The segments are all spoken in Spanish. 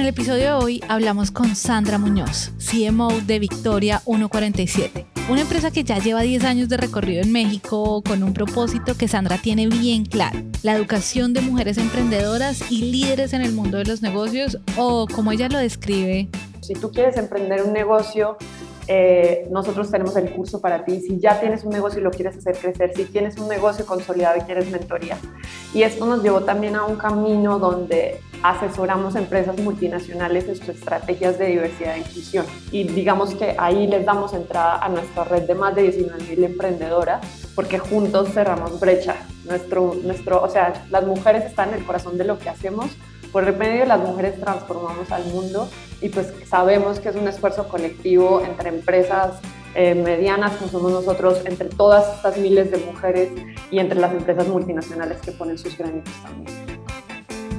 En el episodio de hoy hablamos con Sandra Muñoz, CMO de Victoria 147, una empresa que ya lleva 10 años de recorrido en México con un propósito que Sandra tiene bien claro, la educación de mujeres emprendedoras y líderes en el mundo de los negocios o como ella lo describe. Si tú quieres emprender un negocio, eh, nosotros tenemos el curso para ti. Si ya tienes un negocio y lo quieres hacer crecer, si tienes un negocio consolidado y quieres mentoría. Y esto nos llevó también a un camino donde asesoramos empresas multinacionales en sus estrategias de diversidad e inclusión. Y digamos que ahí les damos entrada a nuestra red de más de 19.000 emprendedoras, porque juntos cerramos brecha. Nuestro, nuestro, o sea, las mujeres están en el corazón de lo que hacemos. Por el medio las mujeres transformamos al mundo y pues sabemos que es un esfuerzo colectivo entre empresas eh, medianas como somos nosotros, entre todas estas miles de mujeres y entre las empresas multinacionales que ponen sus granitos también.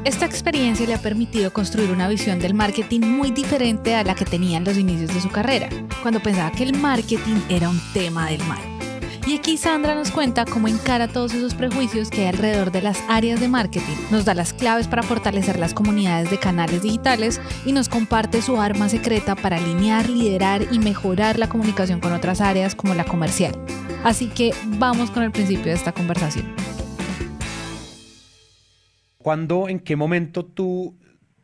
Esta experiencia le ha permitido construir una visión del marketing muy diferente a la que tenía en los inicios de su carrera, cuando pensaba que el marketing era un tema del mal. Y aquí Sandra nos cuenta cómo encara todos esos prejuicios que hay alrededor de las áreas de marketing, nos da las claves para fortalecer las comunidades de canales digitales y nos comparte su arma secreta para alinear, liderar y mejorar la comunicación con otras áreas como la comercial. Así que vamos con el principio de esta conversación. ¿Cuándo, en qué momento tú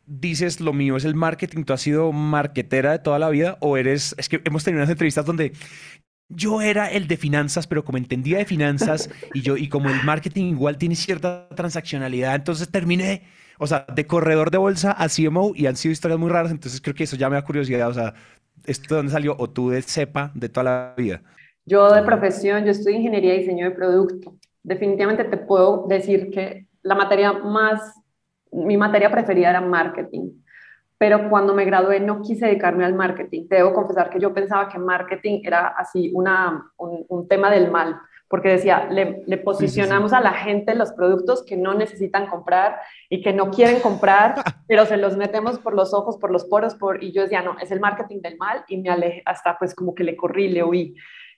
dices lo mío es el marketing? ¿Tú has sido marketera de toda la vida o eres, es que hemos tenido unas entrevistas donde yo era el de finanzas, pero como entendía de finanzas y yo y como el marketing igual tiene cierta transaccionalidad, entonces terminé, o sea, de corredor de bolsa a CMO y han sido historias muy raras, entonces creo que eso ya me da curiosidad, o sea, ¿esto de dónde salió? ¿O tú de cepa de toda la vida? Yo de profesión, yo estudio ingeniería y diseño de producto. Definitivamente te puedo decir que la materia más, mi materia preferida era marketing. Pero cuando me gradué no quise dedicarme al marketing. debo confesar que yo pensaba que marketing era así una, un, tema del mal, porque decía, le, le posicionamos a la gente los productos que no necesitan comprar y que no quieren comprar, pero se los metemos por los ojos, por los poros, por, y yo decía, no, es el marketing del mal y me alejé, hasta pues como que le corrí, le huí.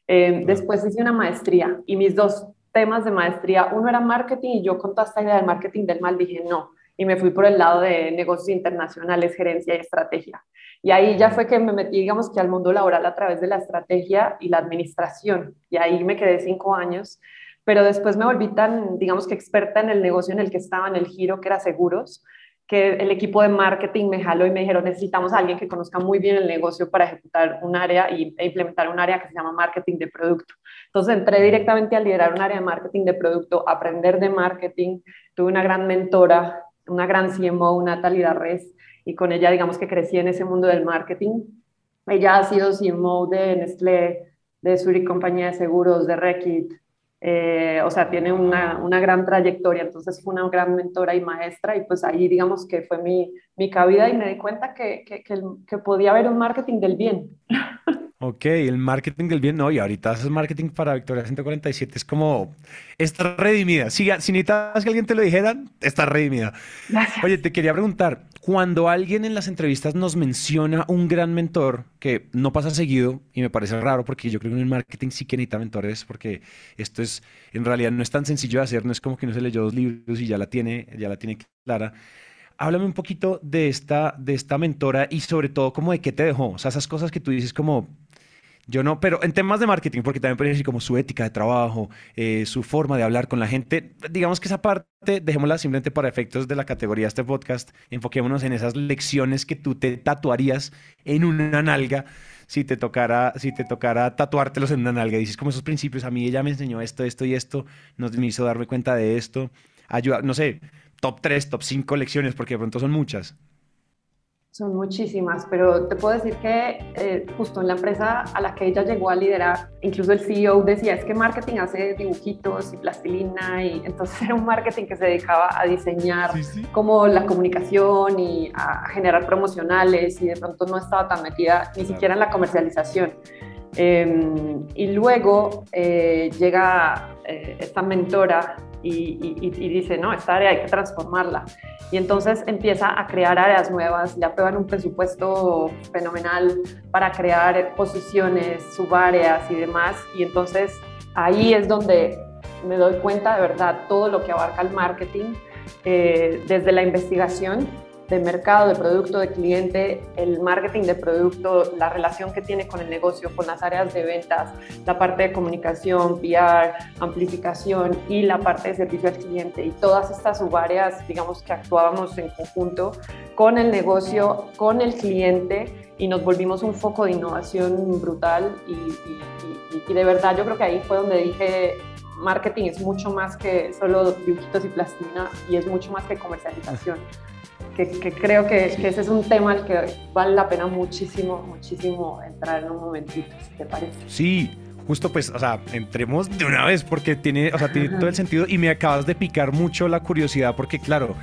Eh, después hice una maestría y mis dos temas de maestría, uno era marketing y yo con toda esta idea del marketing del mal dije no, y me fui por el lado de negocios internacionales, gerencia y estrategia. Y ahí ya fue que me metí, digamos que al mundo laboral a través de la estrategia y la administración, y ahí me quedé cinco años, pero después me volví tan, digamos que experta en el negocio en el que estaba, en el giro, que era seguros, que el equipo de marketing me jaló y me dijeron, necesitamos a alguien que conozca muy bien el negocio para ejecutar un área e implementar un área que se llama marketing de producto. Entonces entré directamente a liderar un área de marketing de producto, aprender de marketing. Tuve una gran mentora, una gran CMO, Natalie Darres, y con ella digamos que crecí en ese mundo del marketing. Ella ha sido CMO de Nestlé, de Zurich Compañía de Seguros, de Reckitt, eh, o sea, tiene una, una, gran trayectoria, entonces fue una gran mentora y maestra y pues ahí digamos que fue mi, mi cabida y me di cuenta que, que, que, podía haber un marketing del bien. Ok, el marketing del bien, no, y ahorita haces marketing para Victoria 147, es como, está redimida. Si, si necesitas que alguien te lo dijera, está redimida. Oye, te quería preguntar, cuando alguien en las entrevistas nos menciona un gran mentor, que no pasa seguido, y me parece raro porque yo creo que en el marketing sí que necesita mentores, porque esto es, en realidad no es tan sencillo de hacer, no es como que uno se leyó dos libros y ya la tiene, ya la tiene clara. Háblame un poquito de esta, de esta mentora y sobre todo como de qué te dejó, o sea, esas cosas que tú dices como, yo no, pero en temas de marketing, porque también puede decir como su ética de trabajo, eh, su forma de hablar con la gente, digamos que esa parte dejémosla simplemente para efectos de la categoría de este podcast, enfoquémonos en esas lecciones que tú te tatuarías en una nalga si te tocara, si te tocara tatuártelos en una nalga. Dices como esos principios, a mí ella me enseñó esto, esto y esto, nos me hizo darme cuenta de esto, ayuda, no sé, top 3, top 5 lecciones, porque de pronto son muchas. Son muchísimas, pero te puedo decir que eh, justo en la empresa a la que ella llegó a liderar, incluso el CEO decía, es que marketing hace dibujitos y plastilina, y entonces era un marketing que se dedicaba a diseñar como la comunicación y a generar promocionales y de pronto no estaba tan metida ni siquiera en la comercialización. Em, y luego eh, llega eh, esta mentora y, y, dice, no, esta área hay que transformarla. Y entonces empieza a crear áreas nuevas, le aprueban un presupuesto fenomenal para crear posiciones, subáreas y demás. Y entonces ahí es donde me doy cuenta de verdad todo lo que abarca el marketing, eh, desde la investigación de mercado, de producto, de cliente, el marketing de producto, la relación que tiene con el negocio, con las áreas de ventas, la parte de comunicación, PR, amplificación y la parte de servicio al cliente. Y todas estas subáreas, digamos que actuábamos en conjunto con el negocio, con el cliente y nos volvimos un foco de innovación brutal y, y de verdad yo creo que ahí fue donde dije marketing es mucho más que solo dibujitos y plastilina y es mucho más que comercialización que, creo que, ese es un tema al que vale la pena muchísimo, muchísimo entrar en un momentito, si te parece. Sí, justo pues, o sea, entremos de una vez porque tiene, o sea, tiene todo el sentido y me acabas de picar mucho la curiosidad porque claro,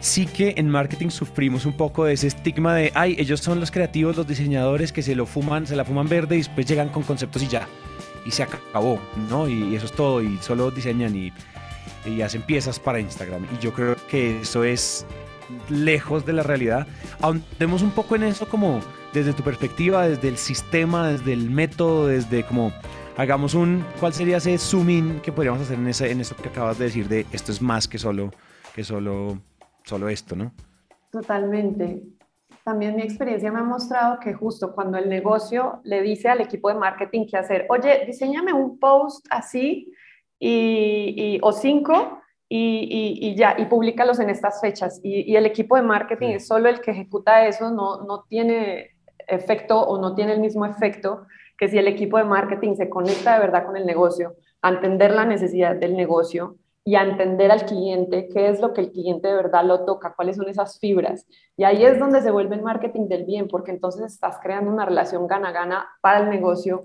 sí que en marketing sufrimos un poco de ese estigma de, ay, ellos son los creativos, los diseñadores que se lo fuman, se la fuman verde y después llegan con conceptos y ya, y se acabó, ¿no? Y eso es todo y solo diseñan y, y hacen piezas para Instagram. Y yo creo que eso es lejos de la realidad. Ahondemos un poco en eso como desde tu perspectiva, desde el sistema, desde el método, desde como hagamos un, ¿cuál sería ese zoom in que podríamos hacer en, ese, en eso que acabas de decir de esto es más que solo, que solo, solo esto, ¿no? Totalmente. También mi experiencia me ha mostrado que justo cuando el negocio le dice al equipo de marketing qué hacer, oye, diseñame un post así y, y o cinco y, ya, y públicalos en estas fechas. Y, el equipo de marketing es solo el que ejecuta eso, no, no tiene efecto o no tiene el mismo efecto que si el equipo de marketing se conecta de verdad con el negocio, a entender la necesidad del negocio y a entender al cliente, qué es lo que el cliente de verdad lo toca, cuáles son esas fibras. Y ahí es donde se vuelve el marketing del bien, porque entonces estás creando una relación gana-gana para el negocio,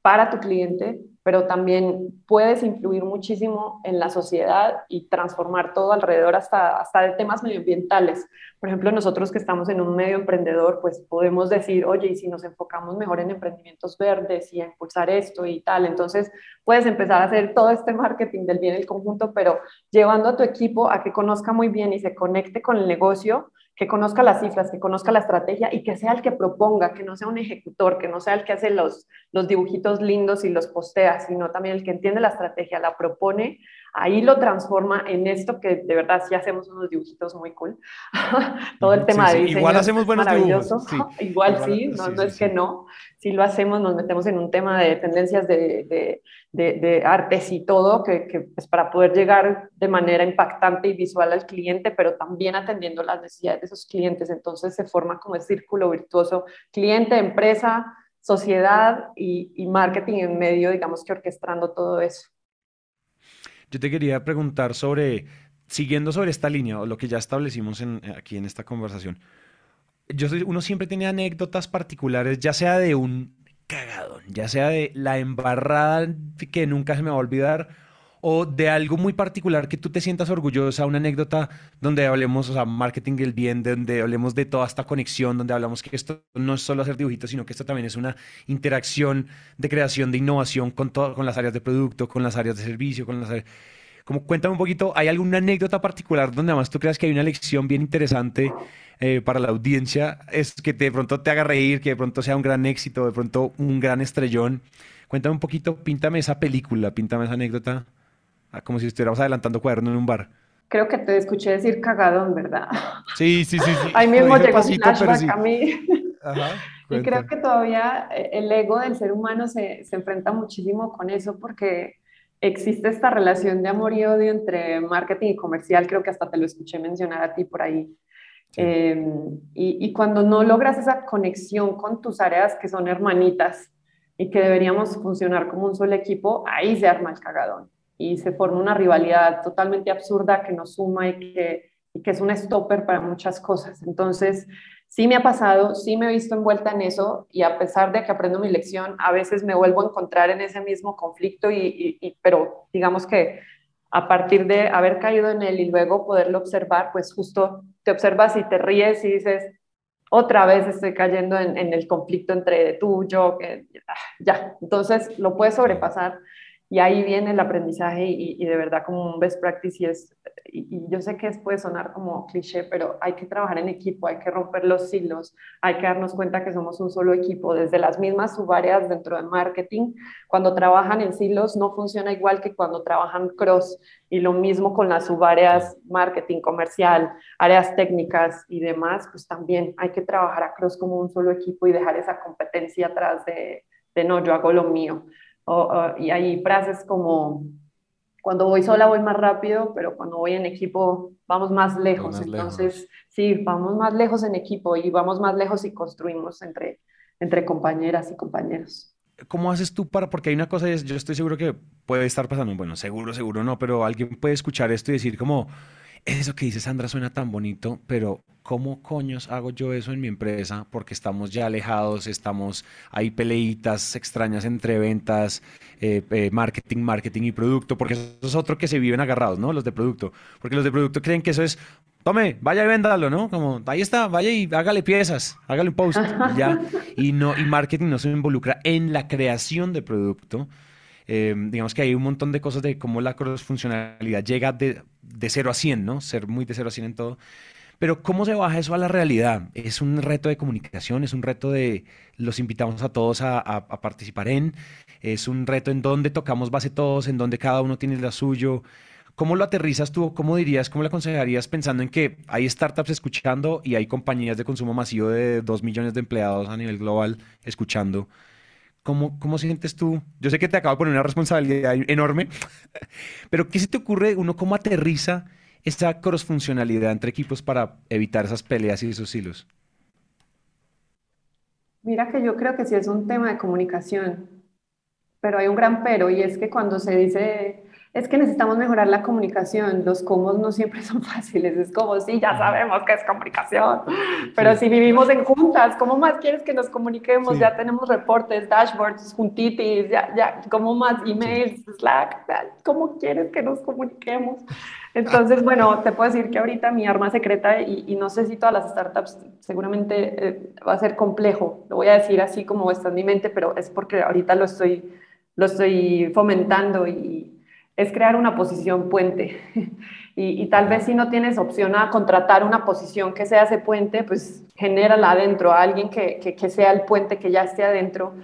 para tu cliente pero también puedes influir muchísimo en la sociedad y transformar todo alrededor hasta, hasta de temas medioambientales. Por ejemplo, nosotros que estamos en un medio emprendedor, pues podemos decir, oye, y si nos enfocamos mejor en emprendimientos verdes y a impulsar esto y tal, entonces puedes empezar a hacer todo este marketing del bien del conjunto, pero llevando a tu equipo a que conozca muy bien y se conecte con el negocio que conozca las cifras, que conozca la estrategia y que sea el que proponga, que no sea un ejecutor, que no sea el que hace los, los dibujitos lindos y los postea, sino también el que entiende la estrategia, la propone, ahí lo transforma en esto que de verdad sí hacemos unos dibujitos muy cool. Todo el tema de diseño igual hacemos buenos maravilloso. igual, sí, no, no es que no. Si lo hacemos, nos metemos en un tema de tendencias de, de, de, artes y todo, que, que pues para poder llegar de manera impactante y visual al cliente, pero también atendiendo las necesidades de esos clientes. Entonces se forma como el círculo virtuoso cliente, empresa, sociedad y, y marketing en medio, digamos que orquestando todo eso. Yo te quería preguntar sobre, siguiendo sobre esta línea, lo que ya establecimos aquí en esta conversación, yo uno siempre tiene anécdotas particulares, ya sea de un cagadón, ya sea de la embarrada que nunca se me va a olvidar, o de algo muy particular que tú te sientas orgullosa, una anécdota donde hablemos, o sea, marketing del bien, donde hablemos de toda esta conexión, donde hablamos que esto no es solo hacer dibujitos, sino que esto también es una interacción de creación, de innovación con, todo, con las áreas de producto, con las áreas de servicio, con las áreas como cuéntame un poquito, ¿hay alguna anécdota particular donde además tú creas que hay una lección bien interesante eh, para la audiencia? Es que de pronto te haga reír, que de pronto sea un gran éxito, de pronto un gran estrellón. Cuéntame un poquito, píntame esa película, píntame esa anécdota, como si estuviéramos adelantando cuaderno en un bar. Creo que te escuché decir cagadón, ¿verdad? Sí, sí, sí. sí. Ahí mismo llegó un flashback a mí. y creo que todavía eh, el ego del ser humano se, se enfrenta muchísimo con eso porque existe esta relación de amor y odio entre marketing y comercial, creo que hasta te lo escuché mencionar a ti por ahí. Em, y, cuando no logras esa conexión con tus áreas que son hermanitas y que deberíamos funcionar como un solo equipo, ahí se arma el cagadón y se forma una rivalidad totalmente absurda que nos suma y que, que es un stopper para muchas cosas. Entonces, sí me ha pasado, sí me he visto envuelta en eso y a pesar de que aprendo mi lección, a veces me vuelvo a encontrar en ese mismo conflicto, y, pero digamos que a partir de haber caído en él y luego poderlo observar, pues justo te observas y te ríes y dices, otra vez estoy cayendo en, el conflicto entre tú, yo, que ya, entonces lo puedes sobrepasar y ahí viene el aprendizaje y, de verdad como un best practice y es y, yo sé que puede sonar como cliché, pero hay que trabajar en equipo, hay que romper los silos, hay que darnos cuenta que somos un solo equipo, desde las mismas subáreas dentro de marketing. Cuando trabajan en silos no funciona igual que cuando trabajan cross y lo mismo con las subáreas marketing, comercial, áreas técnicas y demás, pues también hay que trabajar a cross como un solo equipo y dejar esa competencia atrás de, de no, yo hago lo mío. Y hay frases como cuando voy sola voy más rápido, pero cuando voy en equipo vamos más lejos. Entonces, sí, vamos más lejos en equipo y vamos más lejos y construimos entre, entre compañeras y compañeros. ¿Cómo haces tú para, porque hay una cosa, yo estoy seguro que puede estar pasando, bueno, seguro, seguro no, pero alguien puede escuchar esto y decir como, eso que dice Sandra suena tan bonito, pero ¿cómo coños hago yo eso en mi empresa? Porque estamos ya alejados, estamos, hay peleitas extrañas entre ventas, eh, eh, marketing, marketing y producto, porque eso es otro que se viven agarrados, ¿no? Los de producto, porque los de producto creen que eso es, tome, vaya y véndalo, ¿no? Como, ahí está, vaya y hágale piezas, hágale un post, y ya. Y, no, y marketing no se involucra en la creación de producto. Eh, digamos que hay un montón de cosas de cómo la cross-funcionalidad llega de, de 0 a 100, ¿no? Ser muy de 0 a 100 en todo. Pero ¿cómo se baja eso a la realidad? Es un reto de comunicación, es un reto de los invitamos a todos a, participar en, es un reto en donde tocamos base todos, en donde cada uno tiene lo suyo. ¿Cómo lo aterrizas tú? ¿Cómo dirías, cómo le aconsejarías pensando en que hay startups escuchando y hay compañías de consumo masivo de 2 millones de empleados a nivel global escuchando? ¿Cómo, ¿Cómo sientes tú? Yo sé que te acabo de poner una responsabilidad enorme, pero ¿qué se te ocurre uno cómo aterriza esa cross-funcionalidad entre equipos para evitar esas peleas y esos hilos? Mira que yo creo que sí es un tema de comunicación, pero hay un gran pero y es que cuando se dice es que necesitamos mejorar la comunicación. Los cómo no siempre son fáciles. Es como, sí, ya sabemos que es comunicación, pero si vivimos en juntas, ¿cómo más quieres que nos comuniquemos? Ya tenemos reportes, dashboards, juntitis, ya, ya, ¿cómo más emails, Slack? ¿Cómo quieres que nos comuniquemos? Entonces, bueno, te puedo decir que ahorita mi arma secreta, y, no sé si todas las startups, seguramente eh, va a ser complejo, lo voy a decir así como está en mi mente, pero es porque ahorita lo estoy, lo estoy fomentando y, es crear una posición puente. y, tal vez si no tienes opción a contratar una posición que sea ese puente, pues genérala adentro, a alguien que, que, sea el puente que ya esté adentro.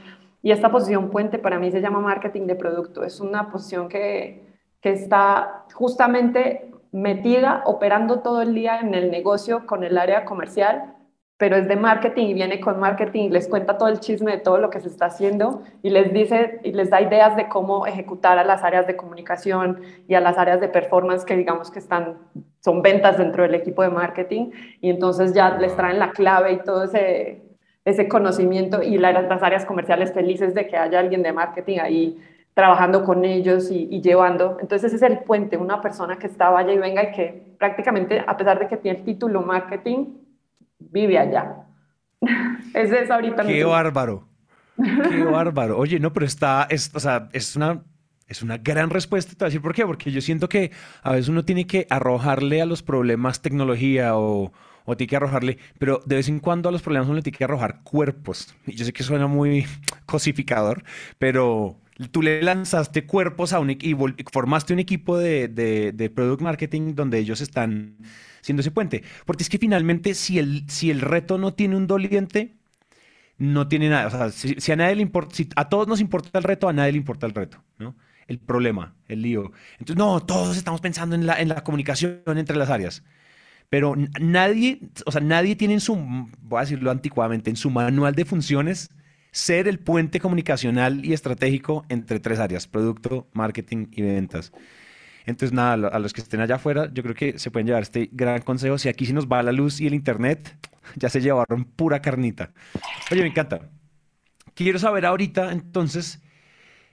Y esta posición puente para mí se llama marketing de producto. Es una posición que, que está justamente metida, operando todo el día en el negocio con el área comercial pero es de marketing y viene con marketing les cuenta todo el chisme de todo lo que se está haciendo y les dice y les da ideas de cómo ejecutar a las áreas de comunicación y a las áreas de performance que digamos que están son ventas dentro del equipo de marketing y entonces ya les traen la clave y todo ese ese conocimiento y las áreas comerciales felices de que haya alguien de marketing ahí trabajando con ellos y, y, llevando. Entonces ese es el puente, una persona que está vaya y venga y que prácticamente, a pesar de que tiene el título marketing, vive allá. es eso ahorita. Qué bárbaro. Qué bárbaro. Oye, no, pero está, es, o sea, es una, es una gran respuesta. Te voy a decir por qué. Porque yo siento que a veces uno tiene que arrojarle a los problemas tecnología o, o tiene que arrojarle, pero de vez en cuando a los problemas uno le tiene que arrojar cuerpos. Y yo sé que suena muy cosificador, pero tú le lanzaste cuerpos a un equipo, formaste un equipo de, de, product marketing donde ellos están siendo ese puente. Porque es que finalmente, si el, si el reto no tiene un doliente, no tiene nada. O sea, si, a nadie le importa, si a todos nos importa el reto, a nadie le importa el reto, ¿no? El problema, el lío. Entonces, no, todos estamos pensando en la, en la comunicación entre las áreas. Pero nadie, o sea, nadie tiene en su, voy a decirlo anticuadamente, en su manual de funciones ser el puente comunicacional y estratégico entre tres áreas, producto, marketing y ventas. Entonces, nada, a los que estén allá afuera, yo creo que se pueden llevar este gran consejo. Si aquí sí nos va la luz y el internet, ya se llevaron pura carnita. Oye, me encanta. Quiero saber ahorita, entonces,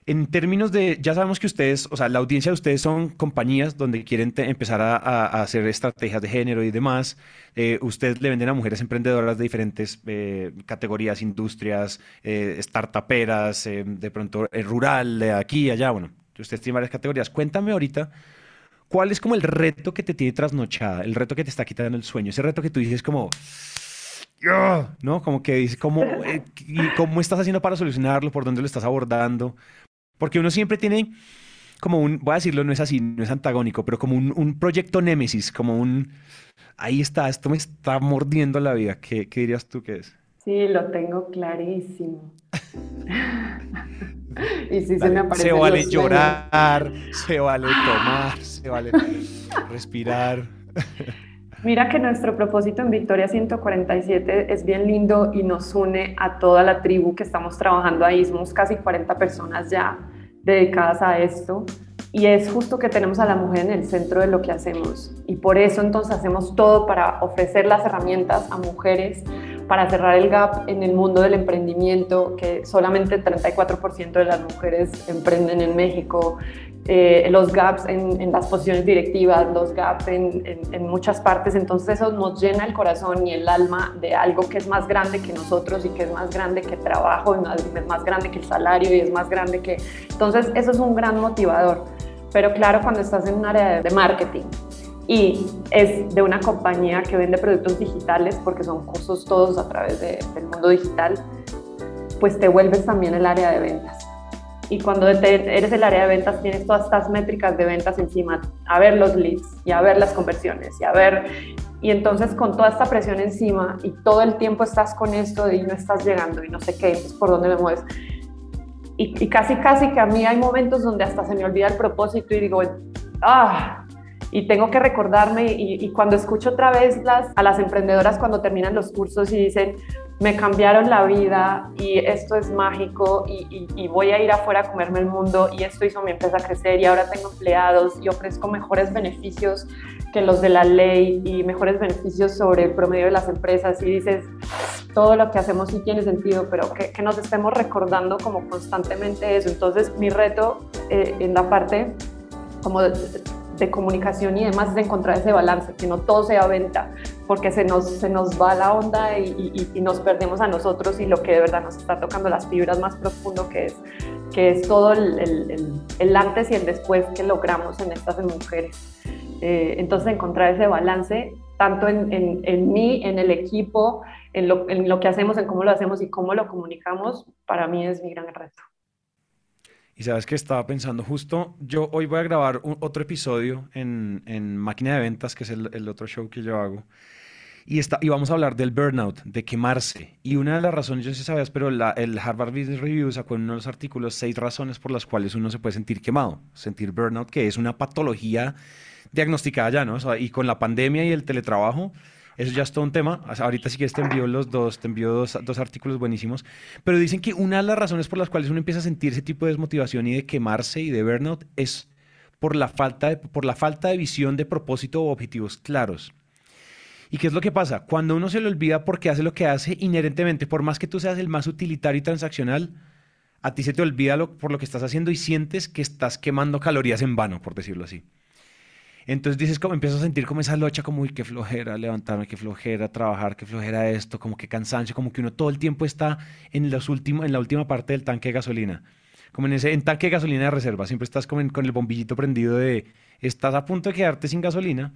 En términos de, ya sabemos que ustedes, o sea, la audiencia de ustedes son compañías donde quieren empezar a, hacer estrategias de género y demás. Eh, ustedes le venden a mujeres emprendedoras de diferentes eh, categorías, industrias, eh, startuperas, eh, de pronto rural, de aquí y allá. Bueno, ustedes tienen varias categorías. Cuéntame ahorita, ¿cuál es como el reto que te tiene trasnochada? El reto que te está quitando el sueño. Ese reto que tú dices como... ¿No? Como que dices, ¿cómo, ¿cómo estás haciendo para solucionarlo? ¿Por dónde lo estás abordando? Porque uno siempre tiene como un, voy a decirlo, no es así, no es antagónico, pero como un, proyecto némesis, como un, ahí está, esto me está mordiendo la vida. ¿Qué, qué dirías tú que es? Sí, lo tengo clarísimo. y sí se me aparece. Se vale llorar, se vale tomar, se vale respirar. Mira que nuestro propósito en Victoria 147 es bien lindo y nos une a toda la tribu que estamos trabajando ahí. Somos casi 40 personas ya dedicadas a esto. Y es justo que tenemos a la mujer en el centro de lo que hacemos. Y por eso entonces hacemos todo para ofrecer las herramientas a mujeres para cerrar el gap en el mundo del emprendimiento, que solamente el 34% de las mujeres emprenden en México, eh, los gaps en, las posiciones directivas, los gaps en, muchas partes. Entonces eso nos llena el corazón y el alma de algo que es más grande que nosotros y que es más grande que el trabajo, y es más grande que el salario y es más grande que... Entonces eso es un gran motivador. Pero claro, cuando estás en un área de marketing y es de una compañía que vende productos digitales, porque son cursos todos a través del mundo digital, pues te vuelves también el área de ventas y cuando eres el área de ventas tienes todas estas métricas de ventas encima, a ver los leads y a ver las conversiones y a ver, y entonces con toda esta presión encima y todo el tiempo estás con esto y no estás llegando y no sé qué, entonces por dónde me mueves. Y, y casi, casi que a mí hay momentos donde hasta se me olvida el propósito y digo, ah, y tengo que recordarme y, y, cuando escucho otra vez las, a las emprendedoras cuando terminan los cursos y dicen, me cambiaron la vida y esto es mágico y, voy a ir afuera a comerme el mundo y esto hizo mi empresa crecer y ahora tengo empleados y ofrezco mejores beneficios que los de la ley y mejores beneficios sobre el promedio de las empresas y dices, todo lo que hacemos sí tiene sentido, pero que, nos estemos recordando como constantemente eso. Entonces mi reto eh, en la parte como de comunicación y demás es encontrar ese balance, que no todo sea venta, porque se nos, se nos va la onda y, y, nos perdemos a nosotros y lo que de verdad nos está tocando las fibras más profundo, que es, que es todo el, el, el antes y el después que logramos en estas mujeres. Eh, entonces encontrar ese balance, tanto en, en, en mí, en el equipo, en lo, en lo que hacemos, en cómo lo hacemos y cómo lo comunicamos, para mí es mi gran reto. Y sabes que estaba pensando justo, yo hoy voy a grabar otro episodio en, en, Máquina de Ventas, que es el, otro show que yo hago. Y, está, y vamos a hablar del burnout, de quemarse. Y una de las razones, yo sé sabías, pero la, el Harvard Business Review sacó en uno de los artículos seis razones por las cuales uno se puede sentir quemado. Sentir burnout, que es una patología diagnosticada ya, ¿no? y con la pandemia y el teletrabajo, eso ya es todo un tema. Ahorita sí que te envío los dos, te envío dos, dos, artículos buenísimos. Pero dicen que una de las razones por las cuales uno empieza a sentir ese tipo de desmotivación y de quemarse y de burnout es por la falta de, por la falta de visión de propósito o objetivos claros. ¿Y qué es lo que pasa? Cuando uno se le olvida por qué hace lo que hace, inherentemente, por más que tú seas el más utilitario y transaccional, a ti se te olvida por lo que estás haciendo y sientes que estás quemando calorías en vano, por decirlo así. Entonces dices, como empiezo a sentir como esa locha, como, uy, qué flojera levantarme, qué flojera trabajar, qué flojera esto, como que cansancio, como que uno todo el tiempo está en, los últimos, en la última parte del tanque de gasolina. Como en ese en tanque de gasolina de reserva, siempre estás con el bombillito prendido de, estás a punto de quedarte sin gasolina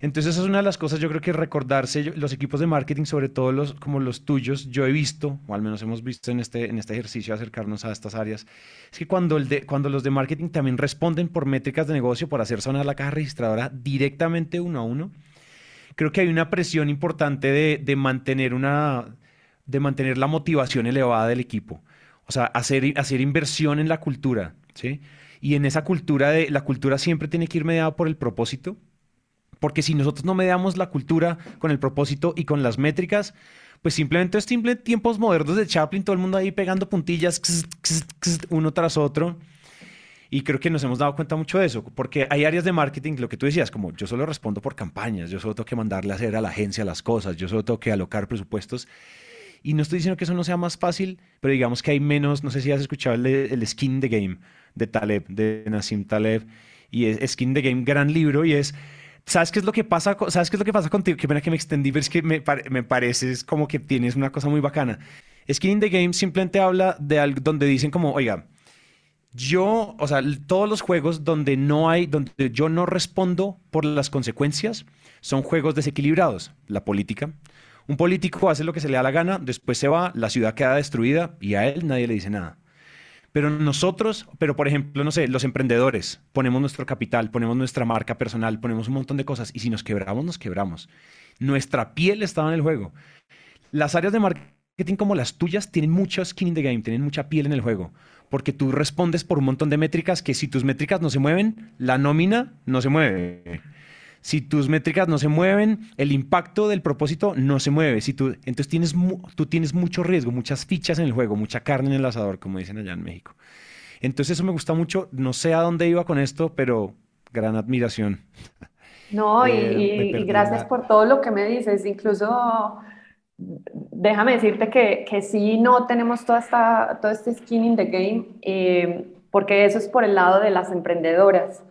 entonces, esa es una de las cosas, yo creo que recordarse, los equipos de marketing, sobre todo los, como los tuyos, yo he visto, o al menos hemos visto en este, en este ejercicio acercarnos a estas áreas, es que cuando, el de, cuando los de marketing también responden por métricas de negocio, por hacer sonar la caja registradora directamente uno a uno, creo que hay una presión importante de, de mantener una, de mantener la motivación elevada del equipo. O sea, hacer, hacer inversión en la cultura, ¿sí? Y en esa cultura de, la cultura siempre tiene que ir mediada por el propósito, porque si nosotros no mediamos la cultura con el propósito y con las métricas, pues simplemente es simple tiempos modernos de Chaplin, todo el mundo ahí pegando puntillas uno tras otro. Y creo que nos hemos dado cuenta mucho de eso, porque hay áreas de marketing, lo que tú decías, como yo solo respondo por campañas, yo solo tengo que mandarle a hacer a la agencia las cosas, yo solo tengo que alocar presupuestos. Y no estoy diciendo que eso no sea más fácil, pero digamos que hay menos, no sé si has escuchado el, el Skin the Game de Taleb, de Nassim Taleb, y es Skin the Game, gran libro, y es ¿Sabes qué es lo que pasa? ¿Sabes qué es lo que pasa contigo? Qué pena que me extendí, pero es que me, me parece como que tienes una cosa muy bacana. Skin in the Game simplemente habla de algo donde dicen como, oiga, yo, o sea, todos los juegos donde no hay, donde yo no respondo por las consecuencias, son juegos desequilibrados. La política. Un político hace lo que se le da la gana, después se va, la ciudad queda destruida y a él nadie le dice nada. Pero nosotros, pero por ejemplo, no sé, los emprendedores, ponemos nuestro capital, ponemos nuestra marca personal, ponemos un montón de cosas y si nos quebramos, nos quebramos. Nuestra piel estaba en el juego. Las áreas de marketing como las tuyas tienen mucho skin in the game, tienen mucha piel en el juego, porque tú respondes por un montón de métricas que si tus métricas no se mueven, la nómina no se mueve. Si tus métricas no se mueven, el impacto del propósito no se mueve. Si tú, entonces tienes, tú tienes mucho riesgo, muchas fichas en el juego, mucha carne en el asador, como dicen allá en México. Entonces eso me gusta mucho. No sé a dónde iba con esto, pero gran admiración. No, y, eh, gracias por todo lo que me dices. Incluso déjame decirte que, que sí no tenemos toda esta, todo este skin in the game, eh, porque eso es por el lado de las emprendedoras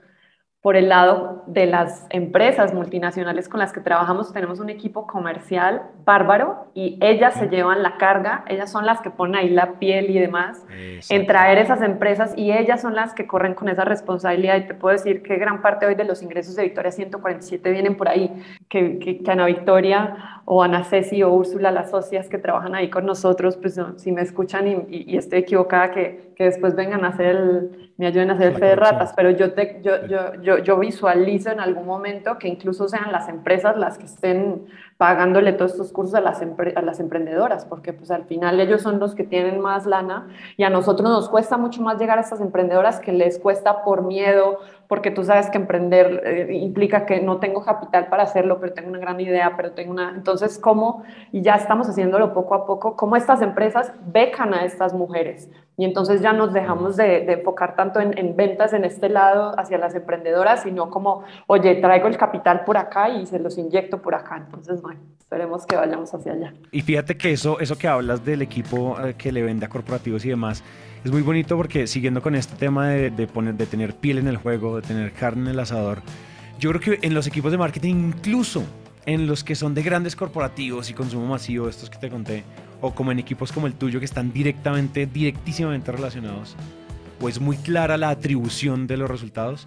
por el lado de las empresas multinacionales con las que trabajamos, tenemos un equipo comercial bárbaro y ellas se llevan la carga, ellas son las que ponen ahí la piel y demás en traer esas empresas y ellas son las que corren con esa responsabilidad. Y te puedo decir que gran parte hoy de los ingresos de Victoria 147 vienen por ahí, que, que, Ana Victoria o Ana Ceci o Úrsula, las socias que trabajan ahí con nosotros, pues si me escuchan y, estoy equivocada, que, que, después vengan a hacer el, me ayuden a hacer el fe de ratas, pero yo, te, yo, yo, yo yo, visualizo en algún momento que incluso sean las empresas las que estén pagándole todos estos cursos a las, a las emprendedoras, porque pues al final ellos son los que tienen más lana y a nosotros nos cuesta mucho más llegar a estas emprendedoras que les cuesta por miedo, porque tú sabes que emprender eh, implica que no tengo capital para hacerlo, pero tengo una gran idea, pero tengo una... Entonces, ¿cómo? Y ya estamos haciéndolo poco a poco, ¿cómo estas empresas becan a estas mujeres? Y entonces ya nos dejamos de, enfocar tanto en, en, ventas en este lado hacia las emprendedoras, sino como, oye, traigo el capital por acá y se los inyecto por acá. Entonces, bueno, esperemos que vayamos hacia allá. Y fíjate que eso, eso que hablas del equipo eh, que le vende a corporativos y demás, es muy bonito porque siguiendo con este tema de, de, poner, de tener piel en el juego, de tener carne en el asador, yo creo que en los equipos de marketing, incluso en los que son de grandes corporativos y consumo masivo, estos que te conté, o como en equipos como el tuyo que están directamente, directísimamente relacionados, o es muy clara la atribución de los resultados,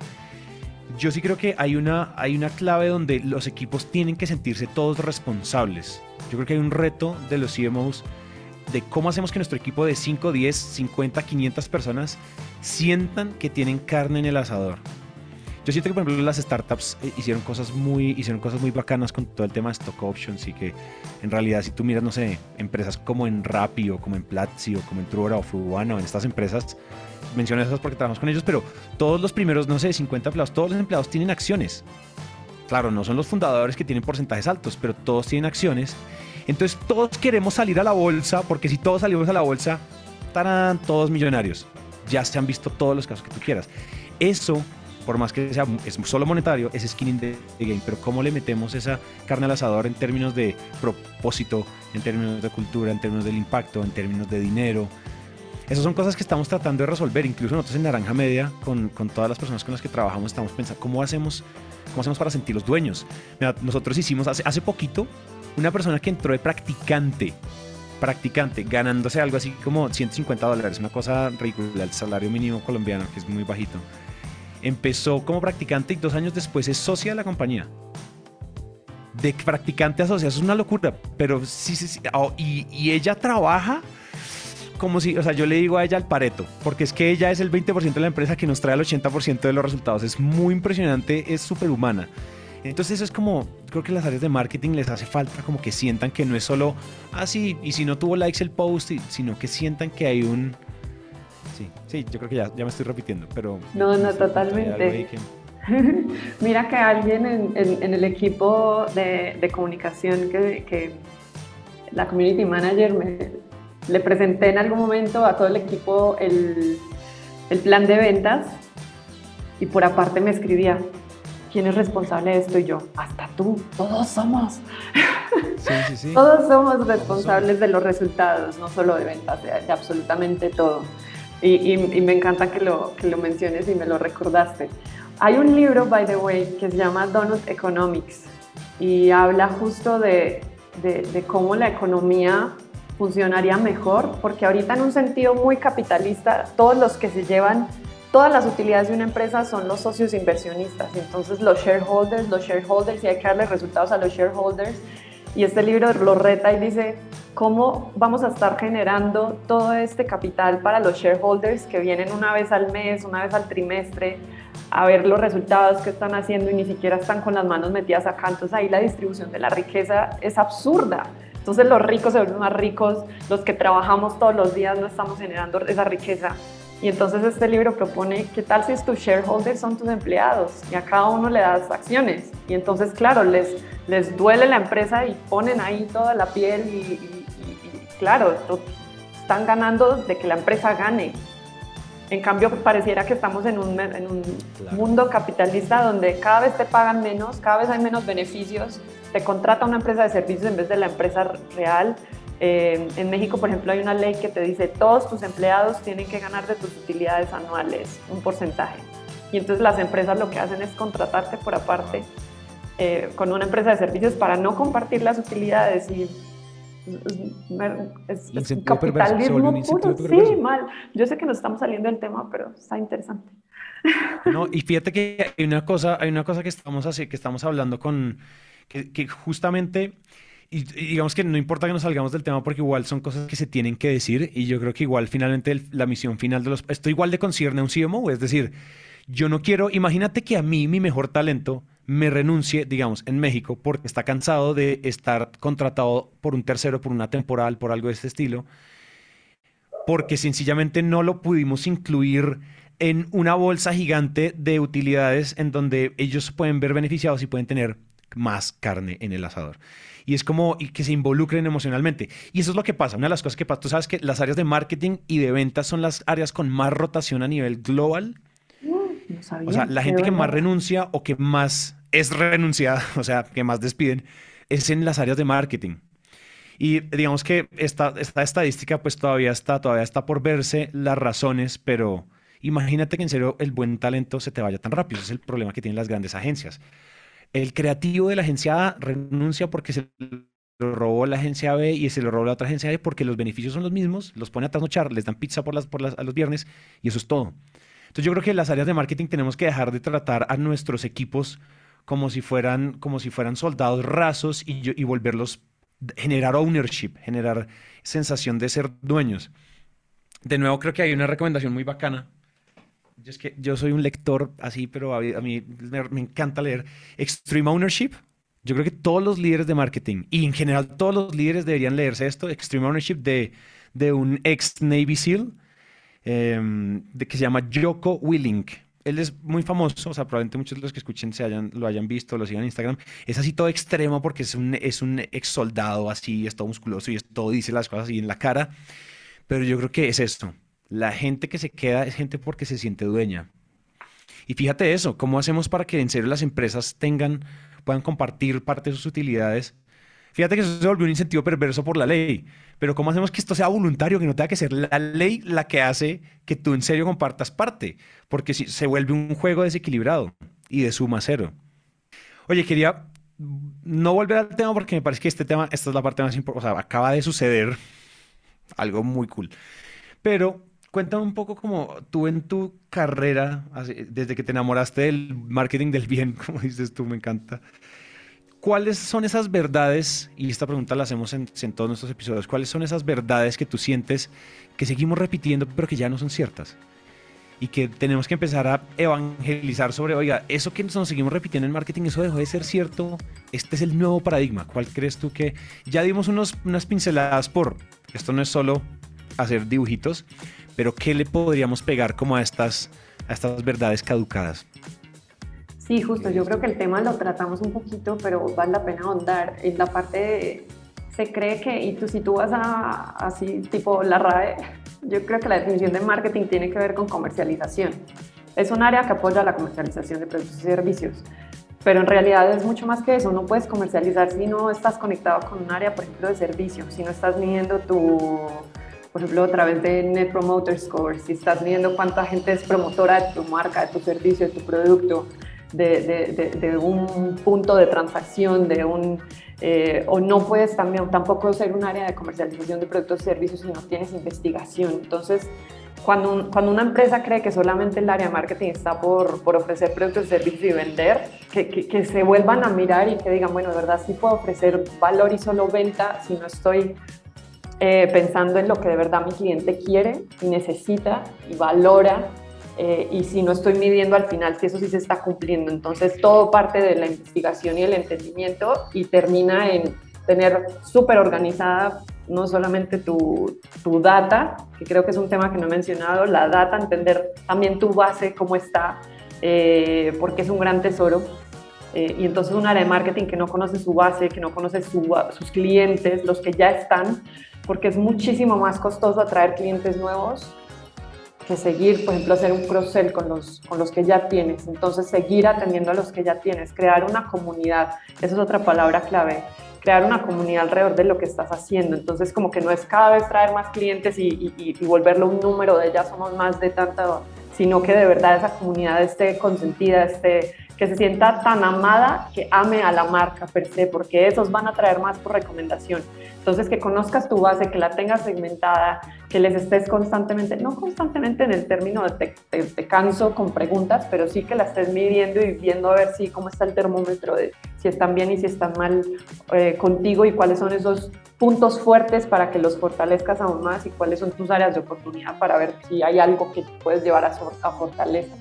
yo sí creo que hay una, hay una clave donde los equipos tienen que sentirse todos responsables. Yo creo que hay un reto de los CMOs de cómo hacemos que nuestro equipo de 5, 10, 50, 500 personas sientan que tienen carne en el asador. Yo siento que, por ejemplo, las startups eh, hicieron cosas muy, hicieron cosas muy bacanas con todo el tema de stock options y que en realidad si tú miras, no sé, empresas como en Rappi o como en Platzi o como en Truora o Fruana o en estas empresas, menciono esas porque trabajamos con ellos, pero todos los primeros, no sé, 50 empleados, todos los empleados tienen acciones. Claro, no son los fundadores que tienen porcentajes altos, pero todos tienen acciones entonces todos queremos salir a la bolsa, porque si todos salimos a la bolsa, estarán todos millonarios. Ya se han visto todos los casos que tú quieras. Eso, por más que sea es solo monetario, es skin in the game. Pero ¿cómo le metemos esa carne al asador en términos de propósito, en términos de cultura, en términos del impacto, en términos de dinero? Esas son cosas que estamos tratando de resolver. Incluso nosotros en Naranja Media, con, con todas las personas con las que trabajamos, estamos pensando cómo hacemos, cómo hacemos para sentir los dueños. nosotros hicimos hace, hace poquito una persona que entró de practicante, practicante, ganándose algo así como 150 dólares, una cosa ridícula, el salario mínimo colombiano, que es muy bajito. Empezó como practicante y dos años después es socia de la compañía. De practicante a socia, eso es una locura, pero sí, sí, sí. Oh, y, y ella trabaja como si, o sea, yo le digo a ella al Pareto, porque es que ella es el 20% de la empresa que nos trae el 80% de los resultados. Es muy impresionante, es superhumana. Entonces eso es como, creo que las áreas de marketing les hace falta como que sientan que no es solo, ah, sí, y si no tuvo likes el post, sino que sientan que hay un... Sí, sí, yo creo que ya, ya me estoy repitiendo, pero... No, no, totalmente. Mira que alguien en, en, el equipo de, de comunicación que, que, la community manager me, le presenté en algún momento a todo el equipo el, el plan de ventas y por aparte me escribía, ¿quién es responsable de esto? Y yo, hasta tú, todos somos. Sí, sí, sí. todos somos responsables de los resultados, no solo de ventas, de, absolutamente todo. Y, me encanta que lo, que lo menciones y me lo recordaste. Hay un libro, by the way, que se llama Donut Economics y habla justo de, de, de cómo la economía funcionaría mejor, porque ahorita en un sentido muy capitalista, todos los que se llevan todas las utilidades de una empresa son los socios inversionistas, entonces los shareholders, los shareholders, y hay que darle resultados a los shareholders. Y este libro lo reta y dice, ¿cómo vamos a estar generando todo este capital para los shareholders que vienen una vez al mes, una vez al trimestre, a ver los resultados que están haciendo y ni siquiera están con las manos metidas acá? Entonces ahí la distribución de la riqueza es absurda. Entonces los ricos se vuelven más ricos, los que trabajamos todos los días no estamos generando esa riqueza. Y entonces este libro propone, ¿qué tal si tus shareholders son tus empleados y a cada uno le das acciones? Y entonces, claro, les, les duele la empresa y ponen ahí toda la piel y, claro, están ganando de que la empresa gane. En cambio, pareciera que estamos en un, en un mundo capitalista donde cada vez te pagan menos, cada vez hay menos beneficios, te contrata una empresa de servicios en vez de la empresa real eh, en México, por ejemplo, hay una ley que te dice todos tus empleados tienen que ganar de tus utilidades anuales un porcentaje. Y entonces las empresas lo que hacen es contratarte por aparte eh, con una empresa de servicios para no compartir las utilidades y es, es capitalismo puro. Sí, mal. Yo sé que nos estamos saliendo del tema, pero está interesante. No, y fíjate que hay una cosa, hay una cosa que estamos así, que estamos hablando con que, que justamente y, digamos que no importa que nos salgamos del tema porque igual son cosas que se tienen que decir y yo creo que igual finalmente la misión final de los... Esto igual de concierne a un CMO, es decir, yo no quiero, imagínate que a mí mi mejor talento me renuncie, digamos, en México porque está cansado de estar contratado por un tercero, por una temporal, por algo de este estilo, porque sencillamente no lo pudimos incluir en una bolsa gigante de utilidades en donde ellos pueden ver beneficiados y pueden tener más carne en el asador y es como y que se involucren emocionalmente. Y eso es lo que pasa. Una de las cosas que pasa, tú sabes que las áreas de marketing y de ventas son las áreas con más rotación a nivel global. o sea, la gente que más renuncia o que más es renunciada, o sea, que más despiden, es en las áreas de marketing. Y digamos que esta, esta estadística pues todavía está, todavía está por verse las razones, pero imagínate que en serio el buen talento se te vaya tan rápido. Ese es el problema que tienen las grandes agencias. El creativo de la agencia A renuncia porque se lo robó la agencia B y se lo robó la otra agencia B porque los beneficios son los mismos, los pone a trasnochar, les dan pizza por las, por las, a los viernes y eso es todo. Entonces yo creo que en las áreas de marketing tenemos que dejar de tratar a nuestros equipos como si fueran, como si fueran soldados rasos y, y volverlos, generar ownership, generar sensación de ser dueños. De nuevo creo que hay una recomendación muy bacana yo es que yo soy un lector así, pero a, mí me, encanta leer. Extreme Ownership. Yo creo que todos los líderes de marketing y en general todos los líderes deberían leerse esto. Extreme Ownership de, de un ex Navy SEAL em, de, que se llama Joko Willink. Él es muy famoso, o sea, probablemente muchos de los que escuchen se hayan, lo hayan visto, lo sigan en Instagram. Es así todo extremo porque es un, es un ex soldado así, es todo musculoso y es todo dice las cosas así en la cara. Pero yo creo que es esto la gente que se queda es gente porque se siente dueña. Y fíjate eso, ¿cómo hacemos para que en serio las empresas tengan, puedan compartir parte de sus utilidades? Fíjate que eso se volvió un incentivo perverso por la ley, pero ¿cómo hacemos que esto sea voluntario, que no tenga que ser la ley la que hace que tú en serio compartas parte? Porque si, se vuelve un juego desequilibrado y de suma cero. Oye, quería no volver al tema porque me parece que este tema, esta es la parte más importante, o sea, acaba de suceder algo muy cool. Pero cuéntame un poco como tú en tu carrera, desde que te enamoraste del marketing del bien, como dices tú, me encanta. ¿Cuáles son esas verdades, y esta pregunta la hacemos en, todos nuestros episodios, cuáles son esas verdades que tú sientes que seguimos repitiendo pero que ya no son ciertas? Y que tenemos que empezar a evangelizar sobre, oiga, eso que nos seguimos repitiendo en marketing, eso dejó de ser cierto, este es el nuevo paradigma. ¿Cuál crees tú que ya dimos unos, unas pinceladas por, esto no es solo hacer dibujitos, pero ¿qué le podríamos pegar como a estas, a estas verdades caducadas? Sí, justo, yo creo que el tema lo tratamos un poquito, pero vale la pena ahondar en la parte de, se cree que, y tú si tú vas a, así tipo la RAE, yo creo que la definición de marketing tiene que ver con comercialización. Es un área que apoya la comercialización de productos y servicios. pero en realidad es mucho más que eso. No puedes comercializar si no estás conectado con un área, por ejemplo, de servicio, si no estás midiendo tu, por ejemplo, a través de Net Promoter Score, si estás midiendo cuánta gente es promotora de tu marca, de tu servicio, de tu producto, de, de, un punto de transacción, de un, eh, o no puedes también, tampoco ser un área de comercialización de productos y servicios si no tienes investigación. Entonces, cuando, cuando una empresa cree que solamente el área de marketing está por, por ofrecer productos y servicios y vender, que, que, se vuelvan a mirar y que digan, bueno, de verdad sí puedo ofrecer valor y solo venta si no estoy eh, pensando en lo que de verdad mi cliente quiere y necesita y valora eh, y si no estoy midiendo al final si eso sí se está cumpliendo. Entonces todo parte de la investigación y el entendimiento y termina en tener súper organizada no solamente tu, tu, data, que creo que es un tema que no he mencionado, la data, entender también tu base, cómo está, eh, porque es un gran tesoro. Eh, y entonces un área de marketing que no conoce su base, que no conoce sus clientes, los que ya están, porque es muchísimo más costoso atraer clientes nuevos que seguir, por ejemplo, hacer un cross-sell con los, con los que ya tienes. Entonces, seguir atendiendo a los que ya tienes, crear una comunidad, esa es otra palabra clave crear una comunidad alrededor de lo que estás haciendo. Entonces, como que no es cada vez traer más clientes y, y, volverlo un número de ya somos más de tanta, sino que de verdad esa comunidad esté consentida, esté, que se sienta tan amada que ame a la marca per se, porque esos van a traer más por recomendación. Entonces, que conozcas tu base, que la tengas segmentada, que les estés constantemente, no constantemente en el término de te, canso con preguntas, pero sí que la estés midiendo y viendo a ver si cómo está el termómetro de si están bien y si están mal eh, contigo y cuáles son esos puntos fuertes para que los fortalezcas aún más y cuáles son tus áreas de oportunidad para ver si hay algo que puedes llevar a, a fortaleza.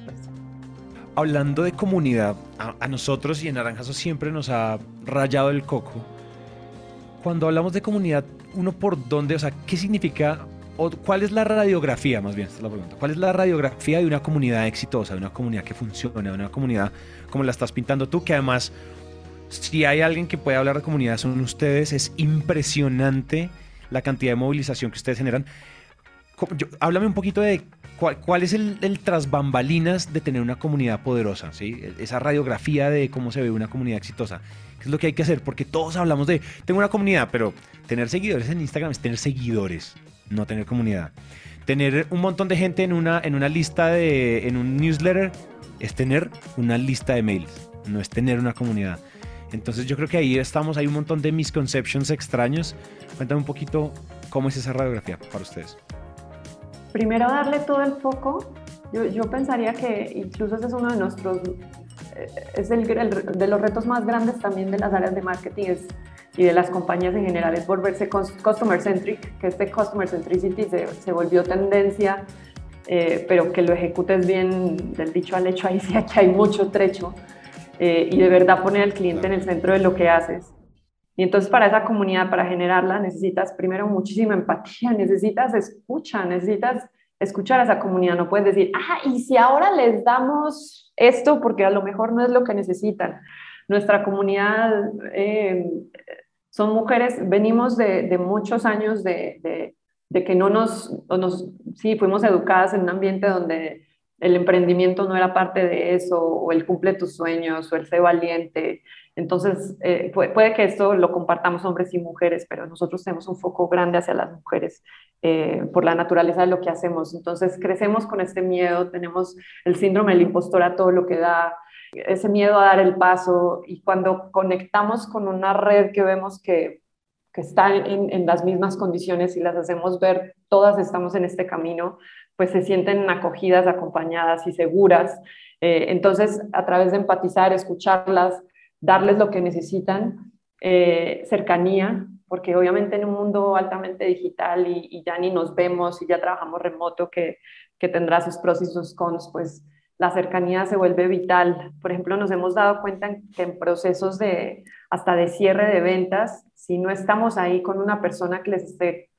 Hablando de comunidad, a, a nosotros y en Naranjazo siempre nos ha rayado el coco. Cuando hablamos de comunidad, uno por dónde, o sea, ¿qué significa o cuál es la radiografía, más bien, esta es la pregunta. ¿Cuál es la radiografía de una comunidad exitosa, de una comunidad que funciona, de una comunidad como la estás pintando tú, que además si hay alguien que puede hablar de comunidad son ustedes. Es impresionante la cantidad de movilización que ustedes generan. Háblame un poquito de cuál, es el, el tras bambalinas de tener una comunidad poderosa, ¿sí? esa radiografía de cómo se ve una comunidad exitosa. ¿Qué es lo que hay que hacer? Porque todos hablamos de, tengo una comunidad, pero tener seguidores en Instagram es tener seguidores, no tener comunidad. Tener un montón de gente en una, en una lista de, en un newsletter es tener una lista de mails, no es tener una comunidad. Entonces yo creo que ahí estamos, hay un montón de misconceptions extraños. Cuéntame un poquito cómo es esa radiografía para ustedes. Primero darle todo el foco. Yo, yo pensaría que incluso ese es uno de nuestros, eh, es el, de los retos más grandes también de las áreas de marketing y de las compañías en general, es volverse customer centric, que este customer centricity se, se volvió tendencia, eh, pero que lo ejecutes bien del dicho al hecho, ahí sí que hay mucho trecho. Eh, y de verdad poner al cliente en el centro de lo que haces. Y entonces para esa comunidad, para generarla, necesitas primero muchísima empatía, necesitas escucha, necesitas escuchar a esa comunidad. No puedes decir, ah, y si ahora les damos esto, porque a lo mejor no es lo que necesitan. Nuestra comunidad eh, son mujeres, venimos de, de muchos años de, de, de, que no nos, nos, sí, fuimos educadas en un ambiente donde el emprendimiento no era parte de eso, o el cumple tus sueños, o el ser valiente. Entonces, eh, puede, que esto lo compartamos hombres y mujeres, pero nosotros tenemos un foco grande hacia las mujeres eh, por la naturaleza de lo que hacemos. Entonces, crecemos con este miedo, tenemos el síndrome del impostor a todo lo que da, ese miedo a dar el paso, y cuando conectamos con una red que vemos que, que está en, en las mismas condiciones y las hacemos ver, todas estamos en este camino, pues se sienten acogidas, acompañadas y seguras. Eh, entonces, a través de empatizar, escucharlas, darles lo que necesitan, eh, cercanía, porque obviamente en un mundo altamente digital y, ya ni nos vemos y ya trabajamos remoto, que, que tendrá sus pros y sus cons, pues la cercanía se vuelve vital. Por ejemplo, nos hemos dado cuenta que en procesos de hasta de cierre de ventas, si no estamos ahí con una persona que les esté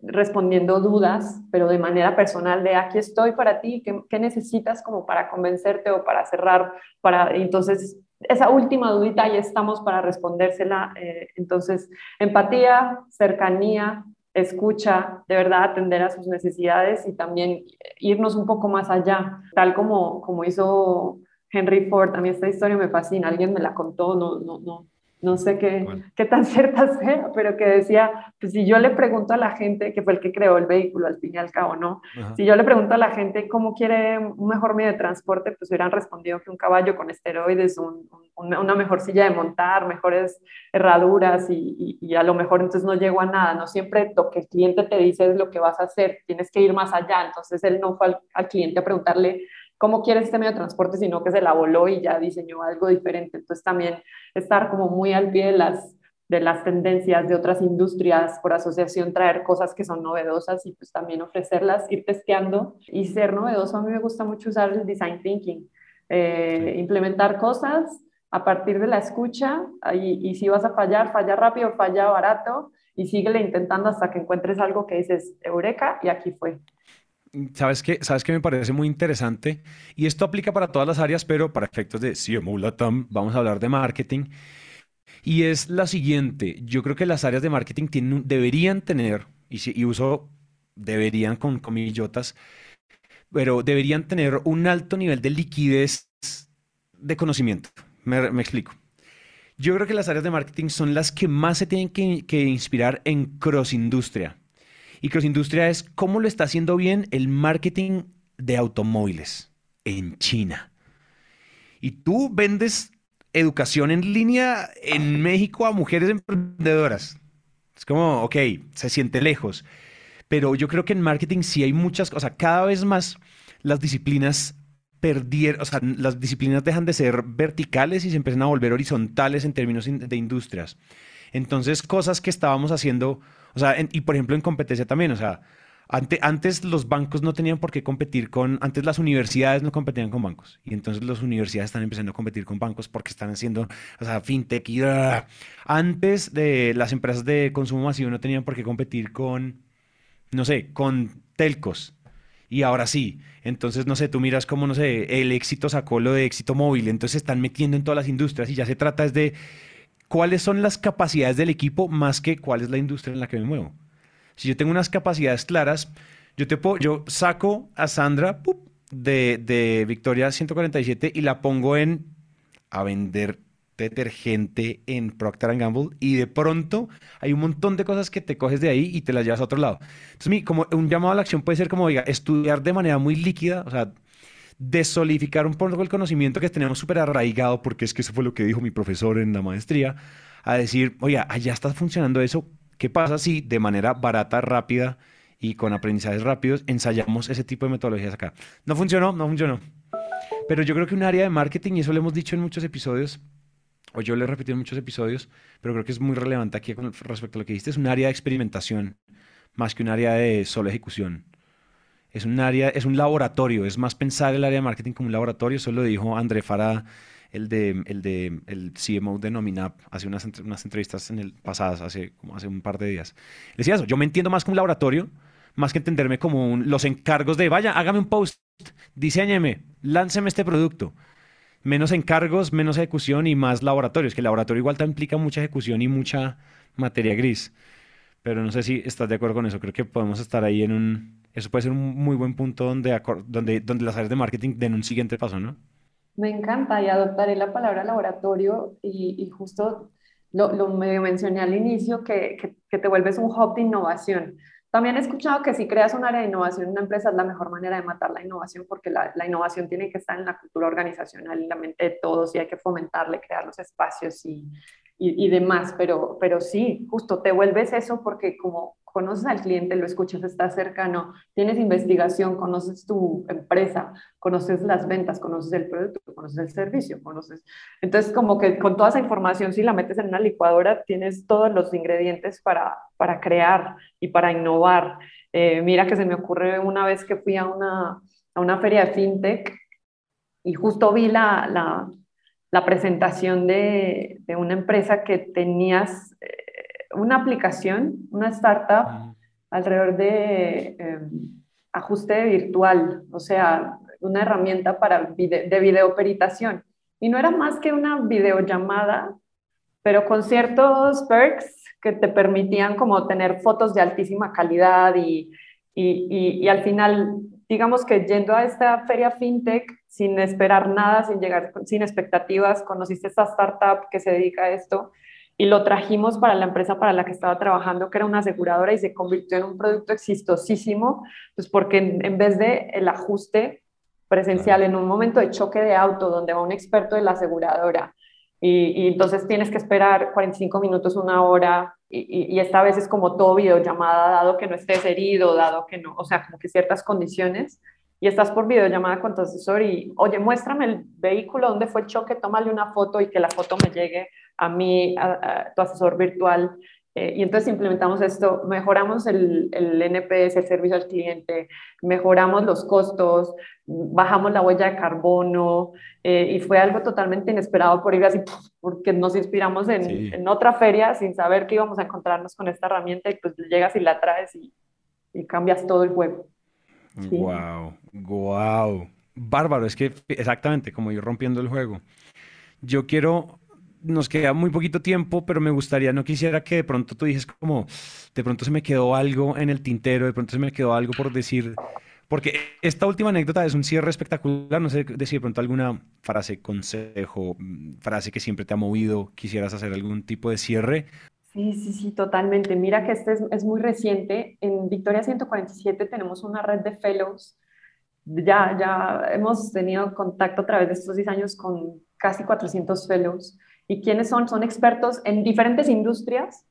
respondiendo dudas, pero de manera personal, de aquí estoy para ti, ¿qué, necesitas como para convencerte o para cerrar? Para, entonces, esa última dudita ahí estamos para respondérsela. Eh, entonces, empatía, cercanía, escucha, de verdad atender a sus necesidades y también irnos un poco más allá, tal como, como hizo Henry Ford, a mí esta historia me fascina, alguien me la contó, no, no, no, no sé qué, qué tan cierta sea, pero que decía, pues si yo le pregunto a la gente, que fue el que creó el vehículo al fin y al cabo, ¿no? Si yo le pregunto a la gente cómo quiere un mejor medio de transporte, pues hubieran respondido que un caballo con esteroides, una mejor silla de montar, mejores herraduras y, y, a lo mejor entonces no llegó a nada, no siempre lo que el cliente te dice es lo que vas a hacer, tienes que ir más allá, entonces él no fue al cliente a preguntarle cómo quiere este medio de transporte, sino que se la voló y ya diseñó algo diferente. Entonces también estar como muy al pie de las, de las tendencias de otras industrias, por asociación traer cosas que son novedosas y pues también ofrecerlas, ir testeando y ser novedoso. A mí me gusta mucho usar el design thinking, eh, implementar cosas a partir de la escucha y, y si vas a fallar, falla rápido, falla barato y síguele intentando hasta que encuentres algo que dices, eureka, y aquí fue. ¿Sabes qué? ¿Sabes qué me parece muy interesante? Y esto aplica para todas las áreas, pero para efectos de CMO Latam vamos a hablar de marketing. Y es la siguiente, yo creo que las áreas de marketing tienen, deberían tener, y, si, y uso deberían con comillotas, pero deberían tener un alto nivel de liquidez de conocimiento. Me, me explico. Yo creo que las áreas de marketing son las que más se tienen que, que inspirar en cross industria. Y Cross Industria es cómo lo está haciendo bien el marketing de automóviles en China. Y tú vendes educación en línea en México a mujeres emprendedoras. Es como, ok, se siente lejos. Pero yo creo que en marketing sí hay muchas cosas. Cada vez más las disciplinas perdieron, o sea, las disciplinas dejan de ser verticales y se empiezan a volver horizontales en términos de industrias. Entonces, cosas que estábamos haciendo o sea, y por ejemplo en competencia también, o sea, antes los bancos no tenían por qué competir con, antes las universidades no competían con bancos y entonces las universidades están empezando a competir con bancos porque están haciendo, o sea, fintech y antes de las empresas de consumo masivo no tenían por qué competir con, no sé, con telcos y ahora sí. Entonces, no sé, tú miras cómo, no sé, el éxito sacó lo de éxito móvil, entonces están metiendo en todas las industrias y ya se trata es de cuáles son las capacidades del equipo más que cuál es la industria en la que me muevo. Si yo tengo unas capacidades claras, yo, te puedo, yo saco a Sandra de, de Victoria 147 y la pongo en a vender detergente en Procter Gamble y de pronto hay un montón de cosas que te coges de ahí y te las llevas a otro lado. Entonces, como un llamado a la acción puede ser como, diga, estudiar de manera muy líquida, o sea, desolidificar un poco el conocimiento que tenemos súper arraigado, porque es que eso fue lo que dijo mi profesor en la maestría, a decir, oye, allá está funcionando eso, ¿qué pasa si de manera barata, rápida y con aprendizajes rápidos ensayamos ese tipo de metodologías acá? No funcionó, no funcionó. Pero yo creo que un área de marketing, y eso lo hemos dicho en muchos episodios, o yo lo he repetido en muchos episodios, pero creo que es muy relevante aquí con respecto a lo que dijiste, es un área de experimentación más que un área de solo ejecución es un área, es un laboratorio, es más pensar el área de marketing como un laboratorio, eso lo dijo André Farah, el de el de el CMO de Nominap, hace unas, unas entrevistas en el pasadas, hace como hace un par de días. decía eso, yo me entiendo más como un laboratorio, más que entenderme como los encargos de, vaya, hágame un post, diseñeme, lánceme este producto. Menos encargos, menos ejecución y más laboratorios, que el laboratorio igual te implica mucha ejecución y mucha materia gris. Pero no sé si estás de acuerdo con eso. Creo que podemos estar ahí en un, eso puede ser un muy buen punto donde, donde, donde las áreas de marketing den un siguiente paso, ¿no? Me encanta y adoptaré la palabra laboratorio y, justo lo, lo, medio mencioné al inicio, que, que, te vuelves un hub de innovación. También he escuchado que si creas un área de innovación en una empresa es la mejor manera de matar la innovación porque la, la, innovación tiene que estar en la cultura organizacional y la mente de todos y hay que fomentarle, crear los espacios y, y, y demás. Pero, pero sí, justo te vuelves eso porque como conoces al cliente, lo escuchas, estás cercano, tienes investigación, conoces tu empresa, conoces las ventas, conoces el producto, conoces el servicio, conoces. Entonces, como que con toda esa información, si la metes en una licuadora, tienes todos los ingredientes para, para crear y para innovar. Eh, mira que se me ocurre una vez que fui a una, a una feria de fintech y justo vi la, la, la presentación de, de, una empresa que tenías... Eh, una aplicación, una startup alrededor de em, ajuste virtual, o sea, una herramienta para de videoperitación. Y no era más que una videollamada, pero con ciertos perks que te permitían como tener fotos de altísima calidad y, y, y, al final digamos que yendo a esta feria fintech sin esperar nada, sin llegar, sin expectativas, conociste esta startup que se dedica a esto y lo trajimos para la empresa para la que estaba trabajando, que era una aseguradora y se convirtió en un producto exitosísimo, pues porque en, vez de el ajuste presencial en un momento de choque de auto donde va un experto de la aseguradora y, entonces tienes que esperar 45 minutos, una hora, y, y, esta vez es como todo videollamada, dado que no estés herido, dado que no, o sea, como que ciertas condiciones, y estás por videollamada con tu asesor y, oye, muéstrame el vehículo, dónde fue el choque, tómale una foto y que la foto me llegue a mí, a, tu asesor virtual. Eh, y entonces implementamos esto, mejoramos el, el, NPS, el servicio al cliente, mejoramos los costos, bajamos la huella de carbono eh, y fue algo totalmente inesperado por ir así, porque nos inspiramos en, en, otra feria sin saber que íbamos a encontrarnos con esta herramienta y pues llegas y la traes y, y cambias todo el juego. Wow, wow. Bárbaro, es que exactamente como yo rompiendo el juego. Yo quiero, nos queda muy poquito tiempo, pero me gustaría, no quisiera que de pronto tú dijes como, de pronto se me quedó algo en el tintero, de pronto se me quedó algo por decir, porque esta última anécdota es un cierre espectacular, no sé decir de pronto alguna frase, consejo, mm, frase que siempre te ha movido, quisieras hacer algún tipo de cierre Sí, sí, sí, totalmente. Mira que este es, muy reciente. En Victoria 147 tenemos una red de fellows. Ya, ya hemos tenido contacto a través de estos 10 años con casi 400 fellows. ¿Y quiénes son? Son expertos en diferentes industrias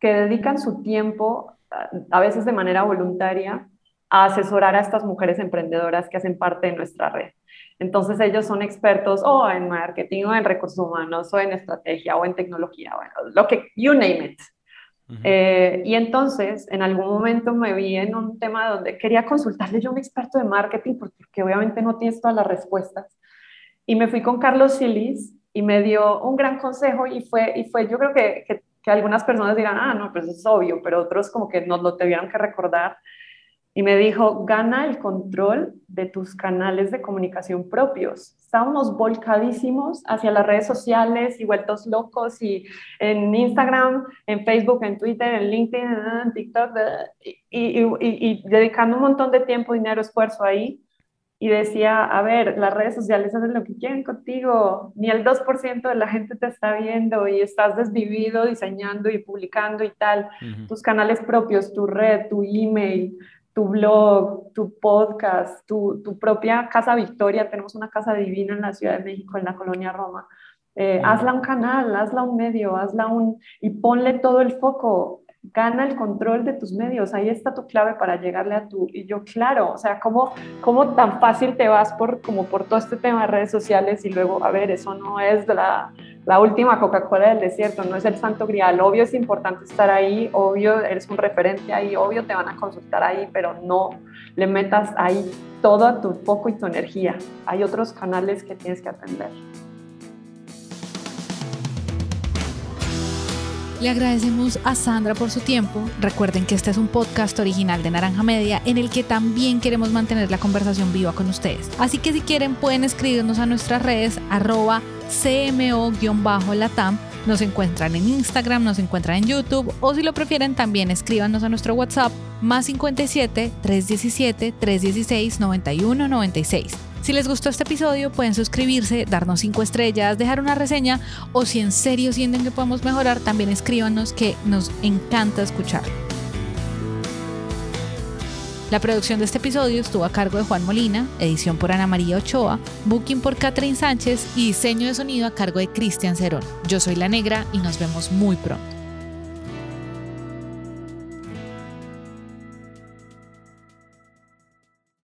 que dedican su tiempo, a veces de manera voluntaria, a asesorar a estas mujeres emprendedoras que hacen parte de nuestra red. Entonces ellos son expertos o en marketing o en recursos humanos o en estrategia o en tecnología, bueno, lo que, you name it. Eh, y entonces en algún momento me vi en un tema donde quería consultarle yo a un experto de marketing porque obviamente no tienes todas las respuestas. Y me fui con Carlos Silis y me dio un gran consejo y fue, y fue yo creo que, que, algunas personas dirán, ah, no, pues es obvio, pero otros como que nos lo tuvieron que recordar y me dijo, gana el control de tus canales de comunicación propios. Estábamos volcadísimos hacia las redes sociales y vueltos locos y en Instagram, en Facebook, en Twitter, en LinkedIn, en TikTok y, y, dedicando un montón de tiempo, dinero, esfuerzo ahí. Y decía, a ver, las redes sociales hacen lo que quieren contigo, ni el 2% de la gente te está viendo y estás desvivido diseñando y publicando y tal. Tus canales propios, tu red, tu email, tu blog, tu podcast, tu, tu, propia Casa Victoria, tenemos una casa divina en la Ciudad de México, en la colonia Roma. Eh, hazla un canal, hazla un medio, hazla un... y ponle todo el foco, gana el control de tus medios, ahí está tu clave para llegarle a tu... Y yo, claro, o sea, ¿cómo, cómo tan fácil te vas por, como por todo este tema de redes sociales y luego, a ver, eso no es la la última Coca-Cola del desierto, no es el santo grial. Obvio es importante estar ahí, obvio eres un referente ahí, obvio te van a consultar ahí, pero no le metas ahí todo tu foco y tu energía. Hay otros canales que tienes que atender. Le agradecemos a Sandra por su tiempo. Recuerden que este es un podcast original de Naranja Media en el que también queremos mantener la conversación viva con ustedes. Así que si quieren pueden escribirnos a nuestras redes arroba cmo-latam. Nos encuentran en Instagram, nos encuentran en YouTube o si lo prefieren también escríbanos a nuestro WhatsApp más 57 317 316 91 96. Si les gustó este episodio, pueden suscribirse, darnos 5 estrellas, dejar una reseña o si en serio sienten que podemos mejorar, también escríbanos que nos encanta escuchar. La producción de este episodio estuvo a cargo de Juan Molina, edición por Ana María Ochoa, booking por Catherine Sánchez y diseño de sonido a cargo de Cristian Cerón. Yo soy La Negra y nos vemos muy pronto.